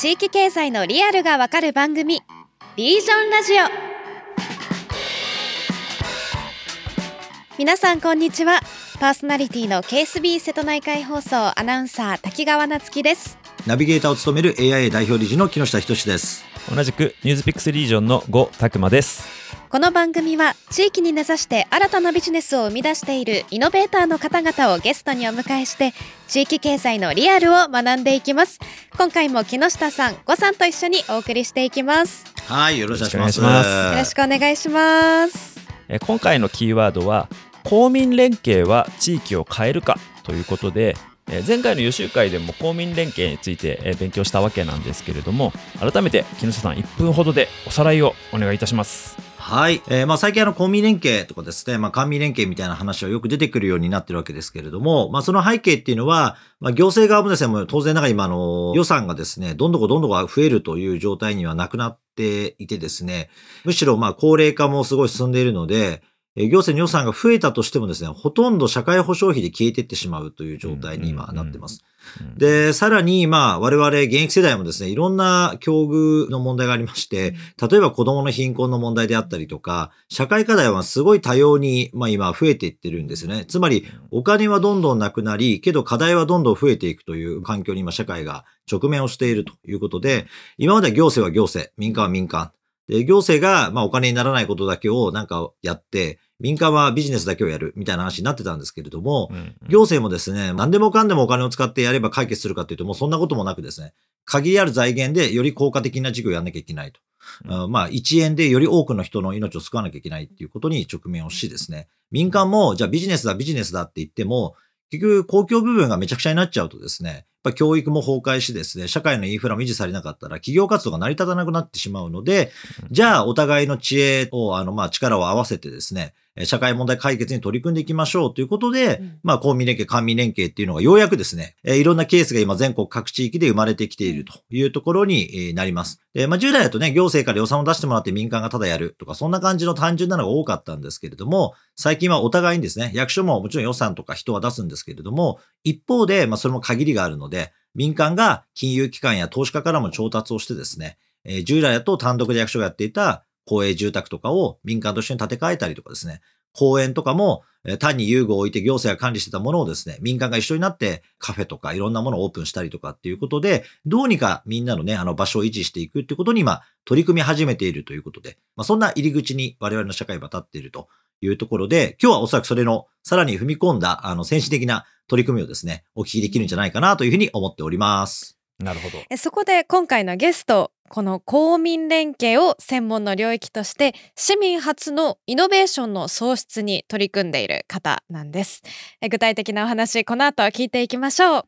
地域経済のリアルがわかる番組リージョンラジオ。皆さんこんにちは。パーソナリティの KSB 瀬戸内海放送アナウンサー滝川夏樹です。ナビゲーターを務める AIA 代表理事の木下仁です。同じくニュースピックスリージョンの呉拓磨ですこの番組は地域に根ざして新たなビジネスを生み出しているイノベーターの方々をゲストにお迎えして地域経済のリアルを学んでいきます。今回も木下さん呉さんと一緒にお送りしていきます。はいよろしくお願いします。よろしくお願いします。え今回のキーワードは公民連携は地域を変えるかということでえ前回の予習会でも公民連携について、え勉強したわけなんですけれども改めて木下さん1分ほどでおさらいをお願いいたしますはい。えー、まあ最近あの公民連携とかですね、まあ官民連携みたいな話はよく出てくるようになってるわけですけれども、まあその背景っていうのは、まあ行政側もですね、もう当然ながら今あの予算がですね、どんどこどんどこ増えるという状態にはなくなっていてですね、むしろまあ高齢化もすごい進んでいるので、行政の予算が増えたとしてもですね、ほとんど社会保障費で消えていってしまうという状態に今なってます。で、さらに、まあ、我々現役世代もですね、いろんな境遇の問題がありまして、例えば子供の貧困の問題であったりとか、社会課題はすごい多様に、まあ今増えていってるんですね。つまり、お金はどんどんなくなり、けど課題はどんどん増えていくという環境に今社会が直面をしているということで、今までは行政は行政、民間は民間。で、行政が、まあお金にならないことだけをなんかやって、民間はビジネスだけをやるみたいな話になってたんですけれども、うんうん、行政もですね、何でもかんでもお金を使ってやれば解決するかっていうと、もうそんなこともなくですね、限りある財源でより効果的な事業をやんなきゃいけないと。うん、まあ、1円でより多くの人の命を救わなきゃいけないっていうことに直面をしですね、民間も、じゃあビジネスだ、ビジネスだって言っても、結局公共部分がめちゃくちゃになっちゃうとですね、ぱ教育も崩壊しですね、社会のインフラも維持されなかったら企業活動が成り立たなくなってしまうので、じゃあお互いの知恵を、あの、まあ、力を合わせてですね、社会問題解決に取り組んでいきましょうということで、うん、まあ、公民連携、官民連携っていうのがようやくですね、いろんなケースが今全国各地域で生まれてきているというところになります。で、まあ、従来だとね、行政から予算を出してもらって民間がただやるとか、そんな感じの単純なのが多かったんですけれども、最近はお互いにですね、役所ももちろん予算とか人は出すんですけれども、一方で、まあ、それも限りがあるので、民間が金融機関や投資家からも調達をしてですね、えー、従来だと単独で役所がやっていた公営住宅とかを民間と一緒に建て替えたりとかですね、公園とかも、単に遊具を置いて行政が管理してたものをですね、民間が一緒になってカフェとかいろんなものをオープンしたりとかっていうことで、どうにかみんなのね、あの場所を維持していくっていうことに今取り組み始めているということで、まあ、そんな入り口に我々の社会は立っているというところで、今日はおそらくそれのさらに踏み込んだ、あの、先進的な取り組みをですね、お聞きできるんじゃないかなというふうに思っております。なるほど。そこで今回のゲスト、この公民連携を専門の領域として市民初のイノベーションの創出に取り組んでいる方なんです。具体的なお話、この後聞いていきましょう。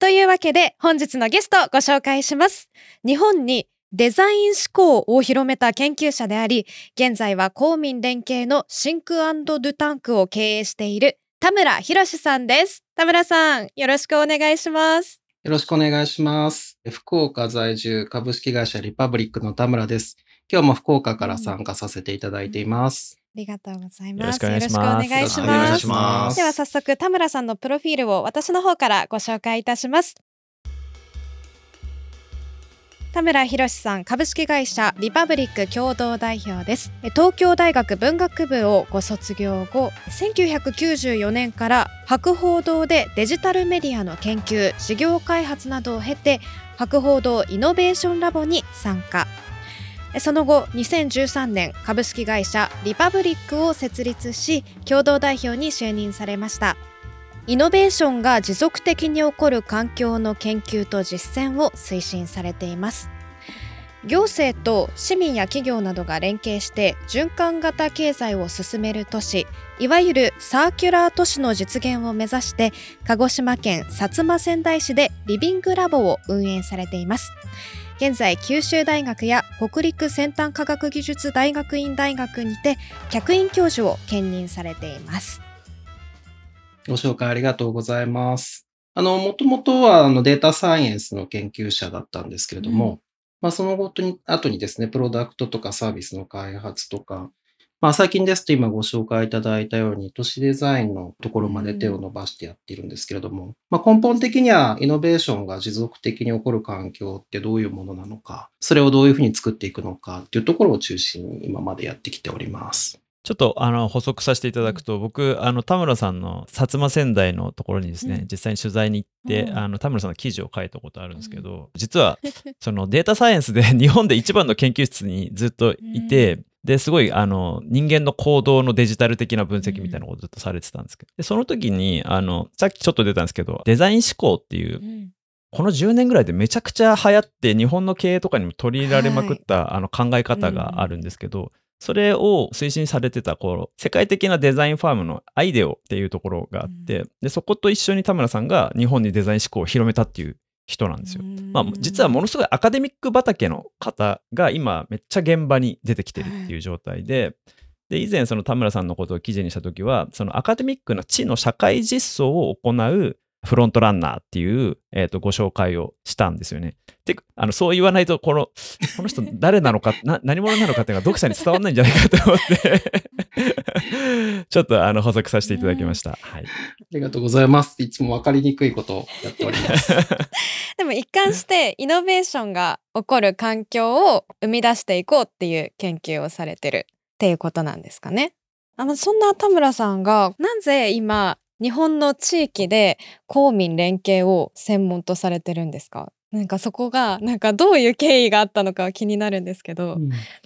というわけで本日のゲストご紹介します。日本にデザイン思考を広めた研究者であり、現在は公民連携のシンクドゥタンクを経営している田村博さんです。田村さん、よろしくお願いします。よろしくお願いします。福岡在住株式会社リパブリックの田村です。今日も福岡から参加させていただいています。ありがとうございます。よろしくお願いします。では早速田村さんのプロフィールを私の方からご紹介いたします。田村博さん株式会社リパブリック共同代表です。東京大学文学部をご卒業後1994年から博報堂でデジタルメディアの研究事業開発などを経て博報堂イノベーションラボに参加。その後2013年株式会社リパブリックを設立し共同代表に就任されました。イノベーションが持続的に起こる環境の研究と実践を推進されています。行政と市民や企業などが連携して循環型経済を進める都市いわゆるサーキュラー都市の実現を目指して鹿児島県薩摩川内市でリビングラボを運営されています。現在九州大学や北陸先端科学技術大学院大学にて客員教授を兼任されています。ご紹介ありがとうございます。あの、もともとはあのデータサイエンスの研究者だったんですけれども、うん、まあ、その後に後にですね、プロダクトとかサービスの開発とか、まあ最近ですと今ご紹介いただいたように都市デザインのところまで手を伸ばしてやっているんですけれども、まあ根本的にはイノベーションが持続的に起こる環境ってどういうものなのか、それをどういうふうに作っていくのかっていうところを中心に今までやってきております。ちょっとあの補足させていただくと、僕、あの田村さんの薩摩仙台のところにですね、うん。実際に取材に行って、うん。あの田村さんの記事を書いたことあるんですけど、実は そのデータサイエンスで 日本で一番の研究室にずっといて、ですごいあの人間の行動のデジタル的な分析みたいなことをずっとされてたんですけど、でその時にあのさっきちょっと出たんですけどデザイン思考っていううん。この10年ぐらいでめちゃくちゃ流行って日本の経営とかにも取り入れられまくった、あの考え方があるんですけど、それを推進されてたこう世界的なデザインファームのアイデオっていうところがあって、でそこと一緒に田村さんが日本にデザイン思考を広めたっていう人なんですよ。まあ、実はものすごいアカデミック畑の方が今めっちゃ現場に出てきてるっていう状態で、で以前その田村さんのことを記事にした時はそのアカデミックな知の社会実装を行うフロントランナーっていう、えー、とご紹介をしたんですよね。であのそう言わないとこのこの人誰なのかな何者なのかっていうのが読者に伝わらないんじゃないかと思って ちょっとあの補足させていただきました。はい、ありがとうございます。いつも分かりにくいことをやっております。でも一貫してイノベーションが起こる環境を生み出していこうっていう研究をされてるっていうことなんですかね。あまあそんな田村さんがなぜ今日本の地域で公民連携を専門とされてるんですか？なんかそこがなんかどういう経緯があったのか気になるんですけど。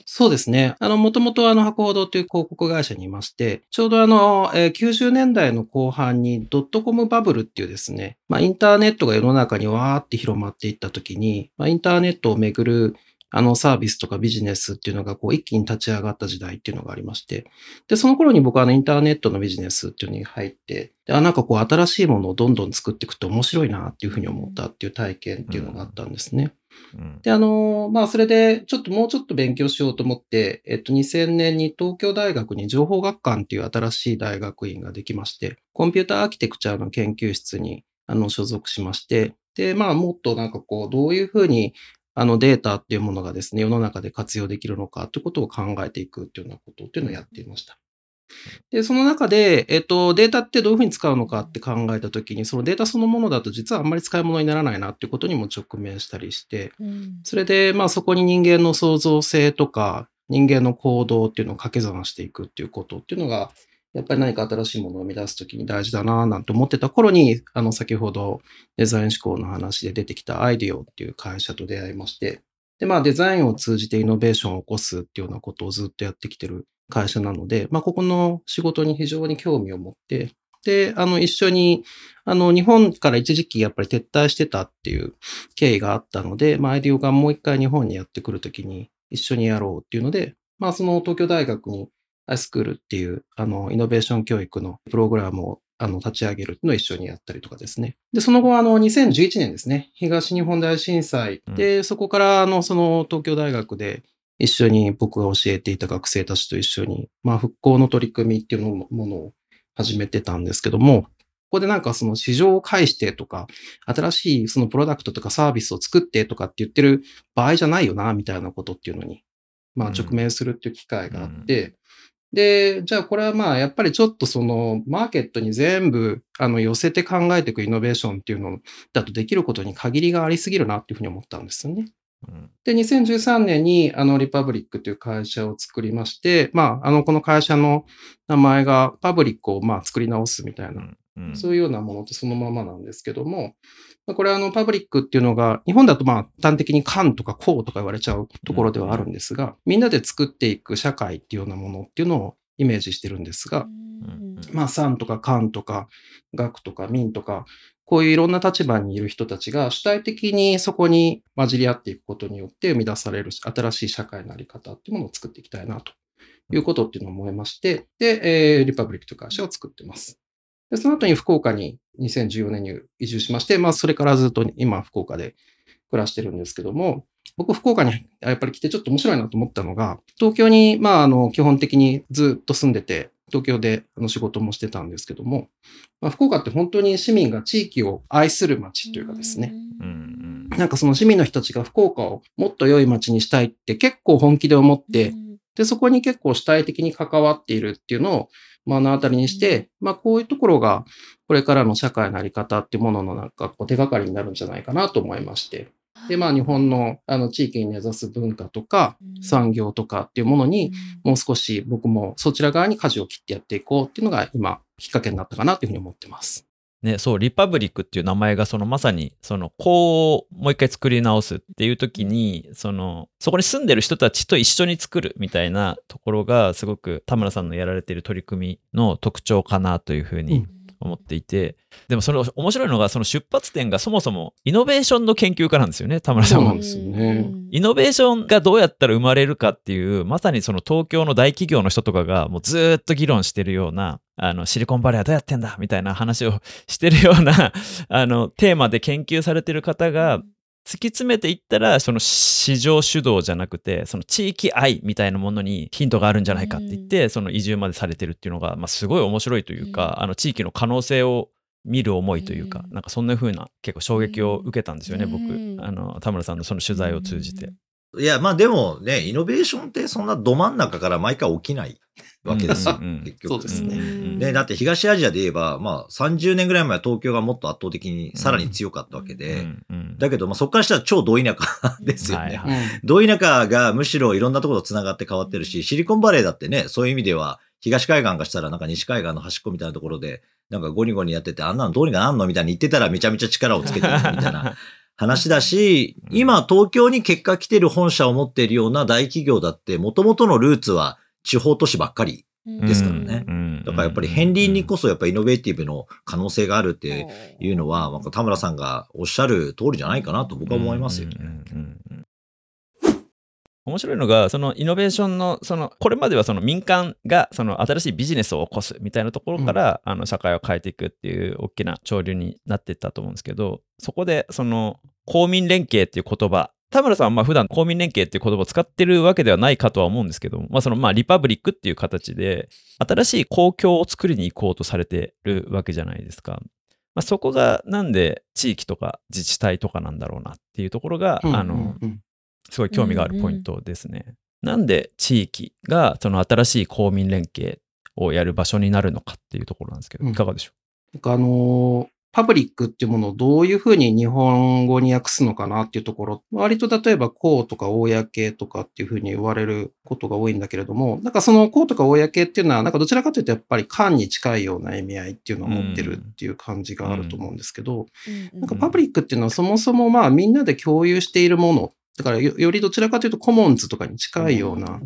そうですね。あの、もともとあの、博報堂という広告会社にいまして、ちょうどあの、えー90年代の後半にドットコムバブルっていうですね、まあ、インターネットが世の中にわーって広まっていった時に、まあ、インターネットをめぐるあのサービスとかビジネスっていうのがこう一気に立ち上がった時代っていうのがありまして、で、その頃に僕はあのインターネットのビジネスっていうのに入って、であ、なんかこう新しいものをどんどん作っていくと面白いなっていうふうに思ったっていう体験っていうのがあったんですね。うんで、あのまあ、それで、ちょっともうちょっと勉強しようと思って、えっと、2000年に東京大学に情報学館っていう新しい大学院ができまして、コンピューターアーキテクチャの研究室に、あの、所属しまして、で、まあ、もっとなんかこう、どういうふうに、あの、データっていうものがですね、世の中で活用できるのかということを考えていくっていうようなことっていうのをやっていました。で、その中で、えっと、データってどういうふうに使うのかって考えたときに、そのデータそのものだと実はあんまり使い物にならないなっていうことにも直面したりして、うんそれで、まあそこに人間の創造性とか、人間の行動っていうのを掛け算していくっていうことっていうのが、やっぱり何か新しいものを生み出すときに大事だななんて思ってた頃に、あの先ほどデザイン思考の話で出てきたアイディオっていう会社と出会いまして、で、まあデザインを通じてイノベーションを起こすっていうようなことをずっとやってきてる会社なので、まあここの仕事に非常に興味を持って、で、あの一緒に、あの日本から一時期やっぱり撤退してたっていう経緯があったので、まあ、アイディオがもう一回日本にやってくるときに一緒にやろうっていうので、まあ、その東京大学にスクールっていう、あの、イノベーション教育のプログラムをあの立ち上げるのを一緒にやったりとかですね。で、その後、あの、2011年ですね、東日本大震災。で、そこから、あの、その東京大学で一緒に僕が教えていた学生たちと一緒に、まあ、復興の取り組みっていうのものを始めてたんですけども、ここでなんかその市場を介してとか、新しいそのプロダクトとかサービスを作ってとかって言ってる場合じゃないよな、みたいなことっていうのに、まあうん。直面するっていう機会があって、で、じゃあこれはまあやっぱりちょっとそのマーケットに全部あの寄せて考えていくイノベーションっていうのだとできることに限りがありすぎるなっていうふうに思ったんですよね。うんで、2013年に、あの、リパブリックという会社を作りまして、まあ、あの、この会社の名前がパブリックを、まあ、作り直すみたいな、うん。そういうようなものってそのままなんですけども、まあこれはあの、パブリックっていうのが、日本だとまあ、端的に官とか公とか言われちゃうところではあるんですが、みんなで作っていく社会っていうようなものっていうのをイメージしてるんですが、うん。まあ、産とか官とか学とか民とか、こういういろんな立場にいる人たちが主体的にそこに混じり合っていくことによって生み出される新しい社会のあり方っていうものを作っていきたいなということっていうのを思いまして、で、えーリパブリックという会社を作ってます。で、その後に福岡に2014年に移住しまして、まあ、それからずっと今福岡で暮らしてるんですけども、僕、福岡にやっぱり来てちょっと面白いなと思ったのが、東京に、まあ、あの、基本的にずっと住んでて、東京であの仕事もしてたんですけども、まあ、福岡って本当に市民が地域を愛する街というかですね、なんかその市民の人たちが福岡をもっと良い街にしたいって結構本気で思って、で、そこに結構主体的に関わっているっていうのを目の当たりにして、まあこういうところがこれからの社会のあり方っていうもののなんかこう手がかりになるんじゃないかなと思いまして。で、まあ日本のあの地域に根ざす文化とかうん産業とかっていうものにもう少し僕もそちら側に舵を切ってやっていこうっていうのが今きっかけになったかなというふうに思ってます。ね、そう、リパブリックっていう名前が、そのまさに、その、こう、もう一回作り直すっていう時に、その、そこに住んでる人たちと一緒に作るみたいなところが、すごく田村さんのやられている取り組みの特徴かなというふうに思っていて、でもその面白いのが、その出発点がそもそもイノベーションの研究家なんですよね、田村さんはそうなん。ですよねイノベーションがどうやったら生まれるかっていう、まさにその東京の大企業の人とかがもうずーっと議論してるような、あの、シリコンバレーはどうやってんだみたいな話をしてるような、あの、テーマで研究されてる方が、突き詰めていったら、その市場主導じゃなくて、その地域愛みたいなものにヒントがあるんじゃないかって言って、その移住までされてるっていうのが、まあ、すごい面白いというか、うんあの、地域の可能性を見る思いというか、うんなんかそんな風な結構衝撃を受けたんですよね、僕。うんあの、田村さんのその取材を通じて。いや、まあでもね、イノベーションってそんなど真ん中から毎回起きないわけですよ、うんうんうん。結局。そうですね。うんで、だって東アジアで言えば、まあ30年ぐらい前は東京がもっと圧倒的にさらに強かったわけで、うんうんだけど、まあそこからしたら超ど田舎 ですよね。はいはい。ど田舎がむしろいろんなところと繋がって変わってるし、シリコンバレーだってね、そういう意味では、東海岸がしたらなんか西海岸の端っこみたいなところで、なんかゴニゴニやってて、あんなのどうにかなんのみたいに言ってたらめちゃめちゃ力をつけてるみたいな 話だし、うん。今東京に結果来てる本社を持っているような大企業だって、元々のルーツは地方都市ばっかり。ですからね。うん。だからやっぱり片鱗にこそやっぱりイノベーティブの可能性があるっていうのは、なんか田村さんがおっしゃる通りじゃないかなと僕は思いますよね。うんうんうんうん。面白いのが、そのイノベーションの、その、これまではその民間がその新しいビジネスを起こすみたいなところから、あの社会を変えていくっていう大きな潮流になっていったと思うんですけど、そこでその公民連携っていう言葉、田村さんはまあ普段公民連携っていう言葉を使ってるわけではないかとは思うんですけど、まあそのまあリパブリックっていう形で、新しい公共を作りに行こうとされてるわけじゃないですか。まあ、そこがなんで地域とか自治体とかなんだろうなっていうところが、うんあの、うんうんすごい興味があるポイントですね。なんで地域がその新しい公民連携をやる場所になるのかっていうところなんですけど、うんいかがでしょなんかあのーパブリックっていうものをどういうふうに日本語に訳すのかなっていうところ、割と例えば公とか公とかっていうふうに言われることが多いんだけれども、なんかその公とか公っていうのは、なんかどちらかというとやっぱり官に近いような意味合いっていうのを持ってるっていう感じがあると思うんですけど、なんかパブリックっていうのはそもそもまあみんなで共有しているもの、だからよよりどちらかというとコモンズとかに近いような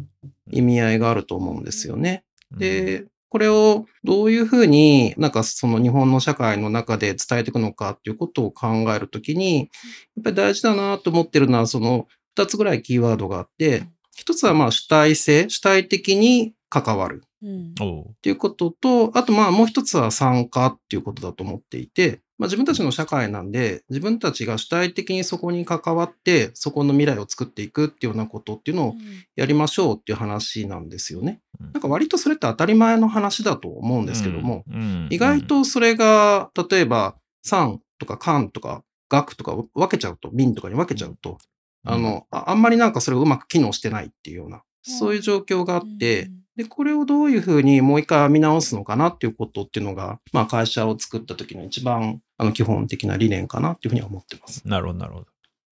意味合いがあると思うんですよね。う。で、これをどういうふうになんかその日本の社会の中で伝えていくのかっていうことを考えるときに、やっぱり大事だなと思ってるのはその2つぐらいキーワードがあって、一つはまあ主体性、主体的に関わるっていうことと、あとまあもう一つは参加っていうことだと思っていて、まあ自分たちの社会なんで、自分たちが主体的にそこに関わって、そこの未来を作っていくっていうようなことっていうのをやりましょうっていう話なんですよね。なんか割とそれって当たり前の話だと思うんですけども、、うん。意外、とそれが、例えば、産とか官とか学とか分けちゃうと、民とかに分けちゃうと、あの、ああんまりなんかそれをうまく機能してないっていうような、そういう状況があって、で、これをどういうふうにもう一回編み直すのかなっていうことっていうのが、まあ会社を作った時の一番あの基本的な理念かなっていうふうには思ってます。なるほど、なるほど。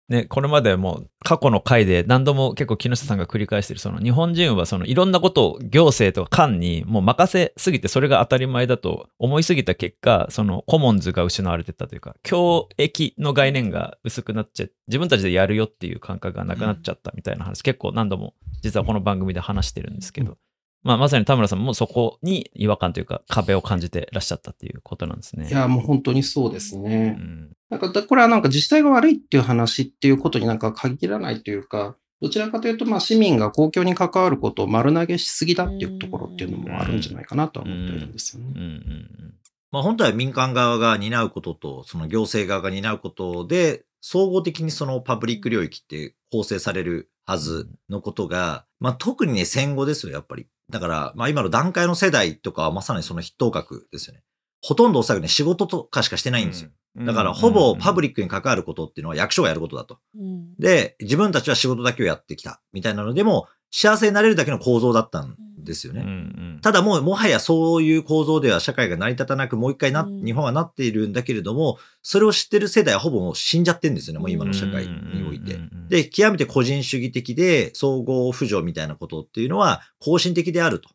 ね、これまでもう過去の回で何度も結構木下さんが繰り返してるその日本人はそのいろんなことを行政とか官にもう任せすぎてそれが当たり前だと思いすぎた結果そのコモンズが失われてたというか教益の概念が薄くなっちゃ自分たちでやるよっていう感覚がなくなっちゃったみたいな話、結構何度も実はこの番組で話してるんですけど、まあ、まさに田村さんもそこに違和感というか壁を感じてらっしゃったっていうことなんですね。いや、もう本当にそうですうね。んなんか、だこれはなんか自治体が悪いっていう話っていうことになんか限らないというか、どちらかというと、まあ市民が公共に関わることを丸投げしすぎだっていうところっていうのもあるんじゃないかなとは思ってるんですよね。うんうんまあ本当は民間側が担うことと、その行政側が担うことで、総合的にそのパブリック領域って構成されるはずのことが、まあ特にね戦後ですよ、やっぱり。だから、まあ今の段階の世代とかはまさにその筆頭格ですよね。ほとんどおそらくね、仕事とかしかしてないんですよ。うんだからほぼパブリリックに関わることっていうのは役所がやることだと。うんで、自分たちは仕事だけをやってきたみたいなのでも、幸せになれるだけの構造だったんですよね。うんうん。ただもう、もはやそういう構造では社会が成り立たなく、もう一回な、うん。日本はなっているんだけれども、それを知ってる世代はほぼもう死んじゃってるんですよね、もう今の社会において。で、極めて個人主義的で、総合扶助みたいなことっていうのは、更新的であると。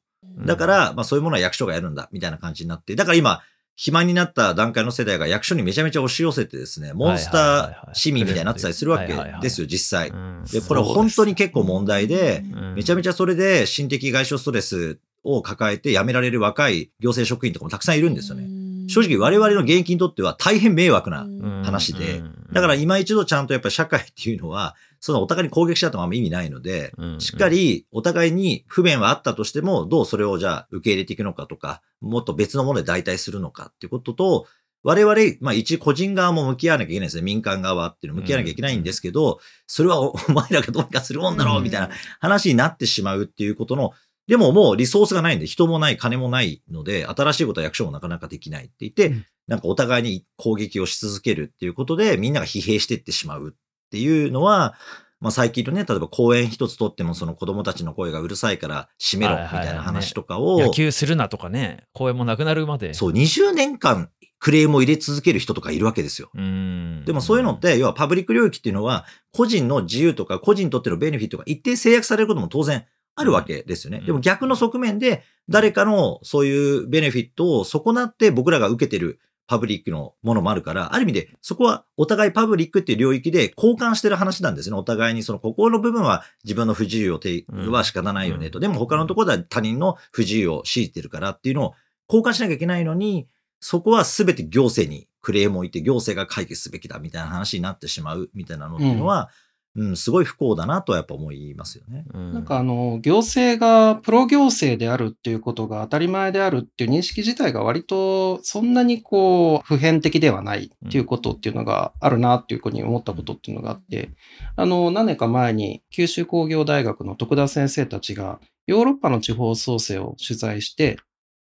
だから、まあそういうものは役所がやるんだ、みたいな感じになって、だから今、暇になった段階の世代が役所にめちゃめちゃ押し寄せてですね、モンスター市民みたいになってたりするわけですよ、実際。うん。で、これ本当に結構問題で、うん。めちゃめちゃそれで心的外傷ストレスを抱えて辞められる若い行政職員とかもたくさんいるんですよね。正直我々の現役にとっては大変迷惑なうん。話で。うん。だから今一度ちゃんとやっぱり社会っていうのは、そのお互いに攻撃し合ってもあんま意味ないので、うん。しっかりお互いに不便はあったとしても、どうそれをじゃあ受け入れていくのかとか、もっと別のもので代替するのかっていうことと、我々、まあ一個人側も向き合わなきゃいけないんですね。民間側っていうの向き合わなきゃいけないんですけど、それはお お前らがどうにかするもんだろうみたいな話になってしまうっていうことの、でももうリソースがないんで、人もない、金もないので、新しいことは役所もなかなかできないって言って、うん。なんかお互いに攻撃をし続けるっていうことで、みんなが疲弊していってしまうっていうのは、まあ最近のね、例えば公園一つとってもその子供たちの声がうるさいから閉めろみたいな話とかを、野球するなとかね、公園もなくなるまで。そう、20年間クレームを入れ続ける人とかいるわけですよ。うん。でもそういうのって、要はパブリック領域っていうのは、個人の自由とか個人にとってのベネフィットが一定制約されることも当然あるわけですよね。うんでも逆の側面で、誰かのそういうベネフィットを損なって僕らが受けてるパブリックのものもあるから、ある意味でそこはお互いパブリックっていう領域で交換してる話なんですね。お互いにそのここの部分は自分の不自由をてうんは仕方ないよねと。でも他のところでは他人の不自由を強いてるからっていうのを交換しなきゃいけないのに、そこは全て行政にクレームを置いて行政が解決すべきだみたいな話になってしまうみたいなのっていうのは、うん、すごい不幸だなとはやっぱ思いますよね。うん、なんかあの、行政がプロ行政であるっていうことが当たり前であるっていう認識自体が割とそんなにこう普遍的ではないっていうことっていうのがあるなっていうふうに思ったことっていうのがあって、あの、何年か前に九州工業大学の徳田先生たちがヨーロッパの地方創生を取材して、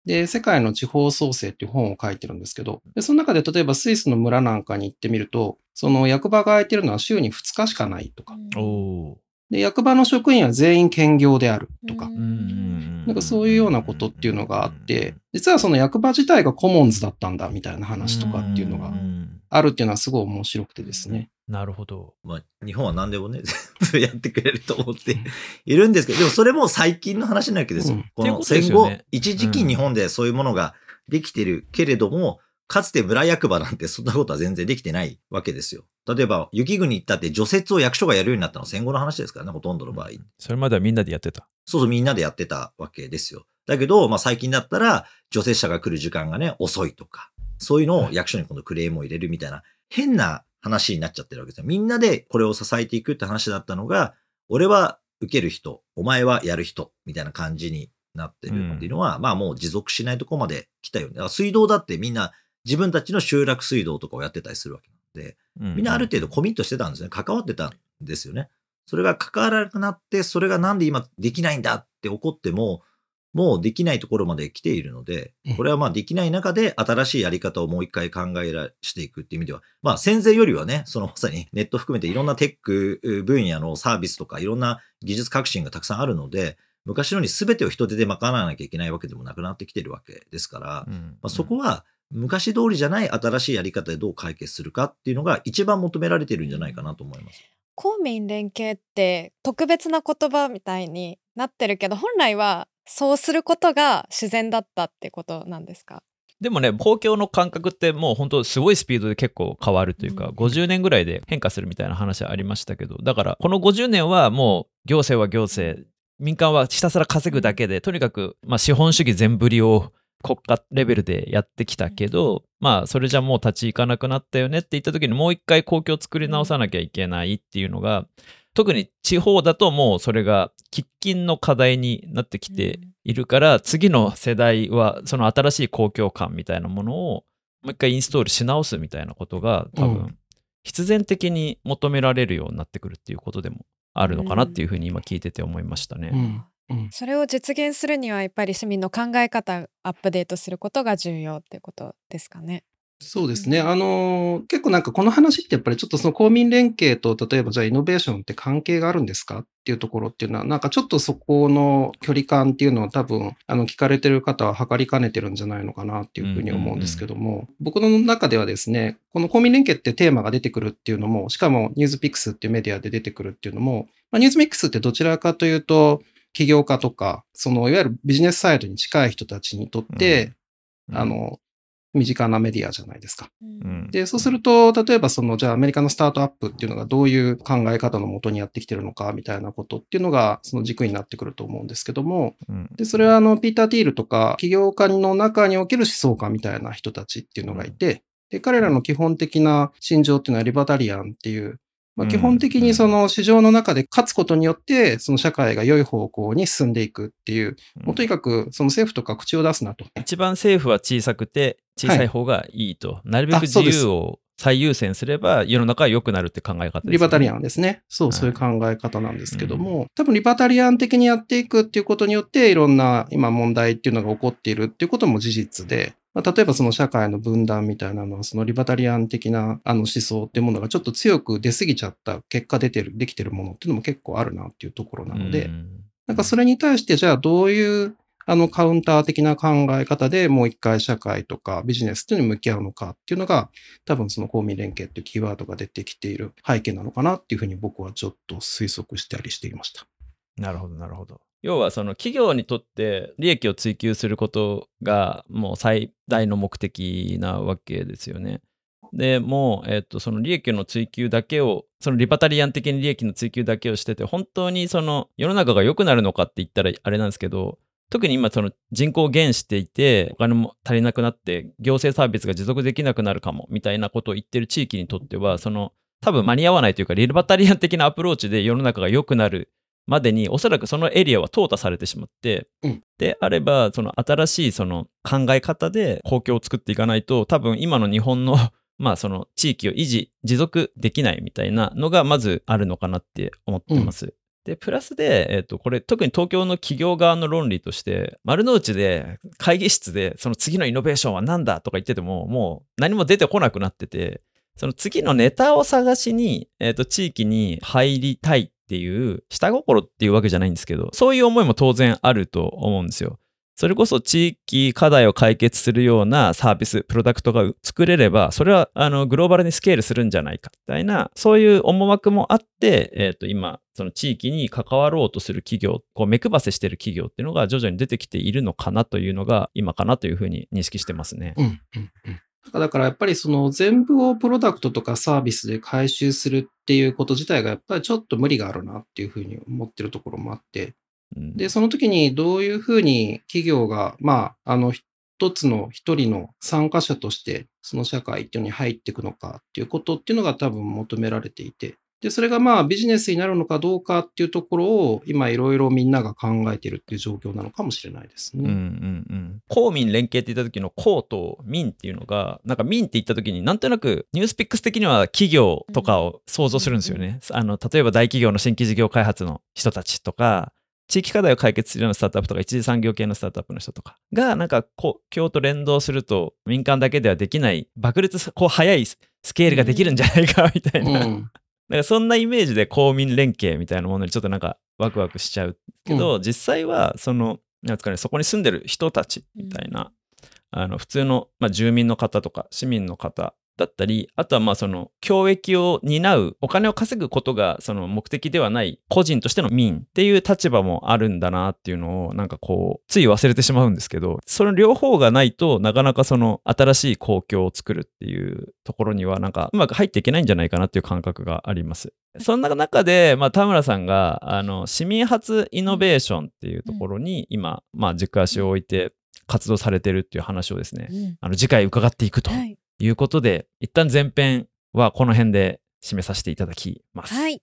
で、世界の地方創生っていう本を書いてるんですけど、でその中で例えばスイスの村なんかに行ってみると、その役場が空いてるのは週に2日しかないとか、で、役場の職員は全員兼業であるとか。なんかそういうようなことっていうのがあって、実はその役場自体がコモンズだったんだみたいな話とかっていうのがんあるっていうのはすごい面白くてですね。なるほど。まあ、日本は何でもね、全部やってくれると思って いるんですけど、でもそれも最近の話なわけですよ。うん。この戦後、よね。一時期日本でそういうものができてるけれども、かつて村役場なんてそんなことは全然できてないわけですよ。例えば、雪国行ったって除雪を役所がやるようになったのは戦後の話ですからね、ほとんどの場合。それまではみんなでやってた。そうそうみんなでやってたわけですよ。だけど、まあ最近だったら、除雪車が来る時間がね、遅いとか、そういうのを役所に今度クレームを入れるみたいな、変な話になっちゃってるわけですよ。みんなでこれを支えていくって話だったのが、俺は受ける人、お前はやる人、みたいな感じになってるっていうのは、まあもう持続しないとこまで来たよね。水道だってみんな自分たちの集落水道とかをやってたりするわけなんで、みんなある程度コミットしてたんですね。関わってたんですよね。それが関わらなくなって、それがなんで今できないんだって怒っても、もうできないところまで来ているのでうん、これはまあできない中で新しいやり方をもう一回考えらしていくっていう意味では、まあ戦前よりはね、そのまさに ネット含めていろんなテック分野のサービスとかいろんな技術革新がたくさんあるので、昔のように全てを人手で賄わなきゃいけないわけでもなくなってきてるわけですから、まあ、そこは昔通りじゃない新しいやり方でどう解決するかっていうのが一番求められてるんじゃないかなと思います。公民連携って特別な言葉みたいになってるけど本来はそうすることが自然だったってことなんですか？でもね、公共の感覚ってもう本当すごいスピードで結構変わるというか、うん。50年ぐらいで変化するみたいな話ありましたけど、だからこの50年はもう行政は行政、民間はひたすら稼ぐだけで、とにかくまあ資本主義全振りを国家レベルでやってきたけど、まあそれじゃもう立ち行かなくなったよねって言った時にもう一回公共を作り直さなきゃいけないっていうのが、特に地方だともうそれが喫緊の課題になってきているから、次の世代はその新しい公共感みたいなものをもう一回インストールし直すみたいなことが多う分必然的に求められるようになってくるっていうことでもあるのかなっていうふうに今聞いてて思いましたね。うんうんそれを実現するにはやっぱり市民の考え方をアップデートすることが重要ってことですかね。そうですね。あの、結構なんかこの話ってやっぱりちょっとその公民連携と、例えばじゃあイノベーションって関係があるんですかっていうところっていうのは、なんかちょっとそこの距離感っていうのを多分、あの、聞かれてる方は測りかねてるんじゃないのかなっていうふうに思うんですけども、僕の中ではですね、この公民連携ってテーマが出てくるっていうのも、しかもニュースピックスっていうメディアで出てくるっていうのも、まあ、ニュースピックスってどちらかというと、起業家とか、そのいわゆるビジネスサイドに近い人たちにとって、うん。あの、身近なメディアじゃないですか。うん。で、そうすると、例えばその、じゃあアメリカのスタートアップっていうのがどういう考え方のもとにやってきてるのかみたいなことっていうのが、その軸になってくると思うんですけども、うん。で、それはあの、ピーター・ティールとか、起業家の中における思想家みたいな人たちっていうのがいて、で、彼らの基本的な心情っていうのはリバタリアンっていう、まあ、うん。基本的にその市場の中で勝つことによって、その社会が良い方向に進んでいくっていう、もうとにかくその政府とか口を出すなと。一番政府は小さくて小さい方がいいと、なるべく自由を最優先すれば世の中は良くなるって考え方です、ね、リバタリアンンですね。そう、はい。そういう考え方なんですけども、多分リバタリアン的にやっていくっていうことによって、いろんな今問題っていうのが起こっているっていうことも事実で、まあ、例えばその社会の分断みたいなのは、そのリバタリアン的なあの思想っていうものがちょっと強く出過ぎちゃった結果出てる、できてるものっていうのも結構あるなっていうところなので、なんかそれに対してじゃあどういうあのカウンター的な考え方でもう一回社会とかビジネスっていうのに向き合うのかっていうのが多分その公民連携っていうキーワードが出てきている背景なのかなっていうふうに僕はちょっと推測したりしていました。なるほどなるほど要はその企業にとって利益を追求することがもう最大の目的なわけですよね。でもう、えっと、その利益の追求だけをそのリバタリアン的に利益の追求だけをしてて本当にその世の中が良くなるのかって言ったらあれなんですけど特に今その人口減していてお金も足りなくなって行政サービスが持続できなくなるかもみたいなことを言ってる地域にとってはその多分間に合わないというかリバタリアン的なアプローチで世の中が良くなるまでにおそらくそのエリアは淘汰されてしまって、うんであればその新しいその考え方で公共を作っていかないと多分今の日本の まあその地域を維持持続できないみたいなのがまずあるのかなって思ってます。で、プラスで、えっ、と、これ、特に東京の企業側の論理として、丸の内で、会議室で、その次のイノベーションは何だとか言ってても、もう何も出てこなくなってて、その次のネタを探しに、えっ、と、地域に入りたいっていう、下心っていうわけじゃないんですけど、そういう思いも当然あると思うんですよ。それこそ地域課題を解決するようなサービス、プロダクトが作れれば、それはあのグローバルにスケールするんじゃないかみたいな、そういう思惑もあって、えっ、と今、その地域に関わろうとする企業、こう目配せしてる企業っていうのが徐々に出てきているのかなというのが今かなというふうに認識してますね。うん、うん、うん。だからやっぱりその全部をプロダクトとかサービスで回収するっていうこと自体がやっぱりちょっと無理があるなっていうふうに思ってるところもあって、うん。で、その時にどういうふうに企業が、まあ、あの、一つの一人の参加者として、その社会っていうのに入っていくのかっていうことっていうのが多分求められていて、で、それがまあビジネスになるのかどうかっていうところを今いろいろみんなが考えているっていう状況なのかもしれないですね。うんうんうん、公民連携って言った時の公と民っていうのがなんか民って言った時になんとなくニュースピックス的には企業とかを想像するんですよね。あの例えば大企業の新規事業開発の人たちとか地域課題を解決するようなスタートアップとか一次産業系のスタートアップの人とかがなんかこう今日と連動すると民間だけではできない爆裂さこう早いスケールができるんじゃないかみたいな、うん。なんかそんなイメージで公民連携みたいなものにちょっとなんかワクワクしちゃうけど、実際はそのなんかねそこに住んでる人たちみたいな、あの普通の、まあ、住民の方とか市民の方だったりあとはまあその教益を担うお金を稼ぐことがその目的ではない個人としての民っていう立場もあるんだなっていうのをなんかこうつい忘れてしまうんですけどその両方がないとなかなかその新しい公共を作るっていうところにはなんかうまく入っていけないんじゃないかなっていう感覚があります。そんな中で、まあ、田村さんがあの市民発イノベーションっていうところに今、まあ、軸足を置いて活動されてるっていう話をですね、うん。あの次回伺っていくと。はい。いうことで、一旦前編はこの辺で締めさせていただきます。はい。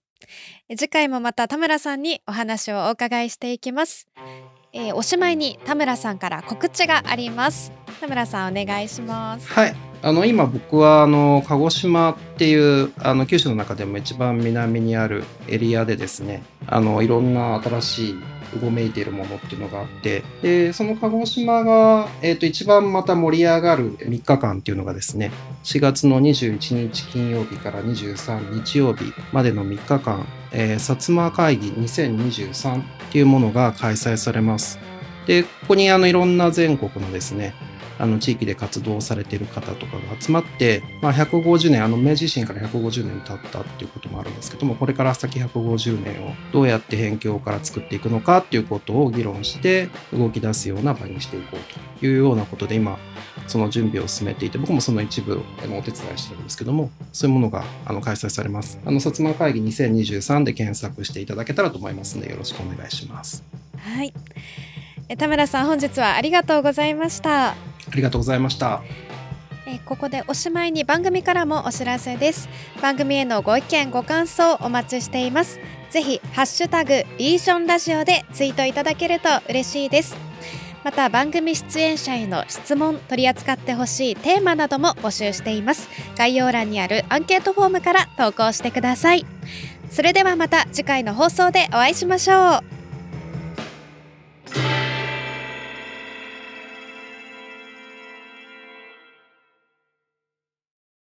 え次回もまた田村さんにお話をお伺いしていきます。えーおしまいに田村さんから告知があります。田村さんお願いします。はい。あの今僕はあの鹿児島っていうあの九州の中でも一番南にあるエリアでですねあのいろんな新しいうごめいているものっていうのがあってでその鹿児島が、えー、と一番また盛り上がる3日間っていうのがですね4月の21日金曜日から23日曜日までの3日間、えー、薩摩会議2023っていうものが開催されます。でここにあのいろんな全国のですねあの地域で活動されている方とかが集まって、まあ、150年あの明治維新から150年経ったっていうこともあるんですけどもこれから先150年をどうやって辺境から作っていくのかっていうことを議論して動き出すような場にしていこうというようなことで今その準備を進めていて僕もその一部をお手伝いしてるんですけどもそういうものがあの開催されます。あの薩摩会議2023で検索していただけたらと思いますのでよろしくお願いします。はい。田村さん本日はありがとうございました。ありがとうございました。えここでおしまいに番組からもお知らせです。番組へのご意見ご感想お待ちしています。ぜひハッシュタグリージョンラジオでツイートいただけると嬉しいです。また番組出演者への質問取り扱ってほしいテーマなども募集しています概要欄にあるアンケートフォームから投稿してくださいそれではまた次回の放送でお会いしましょう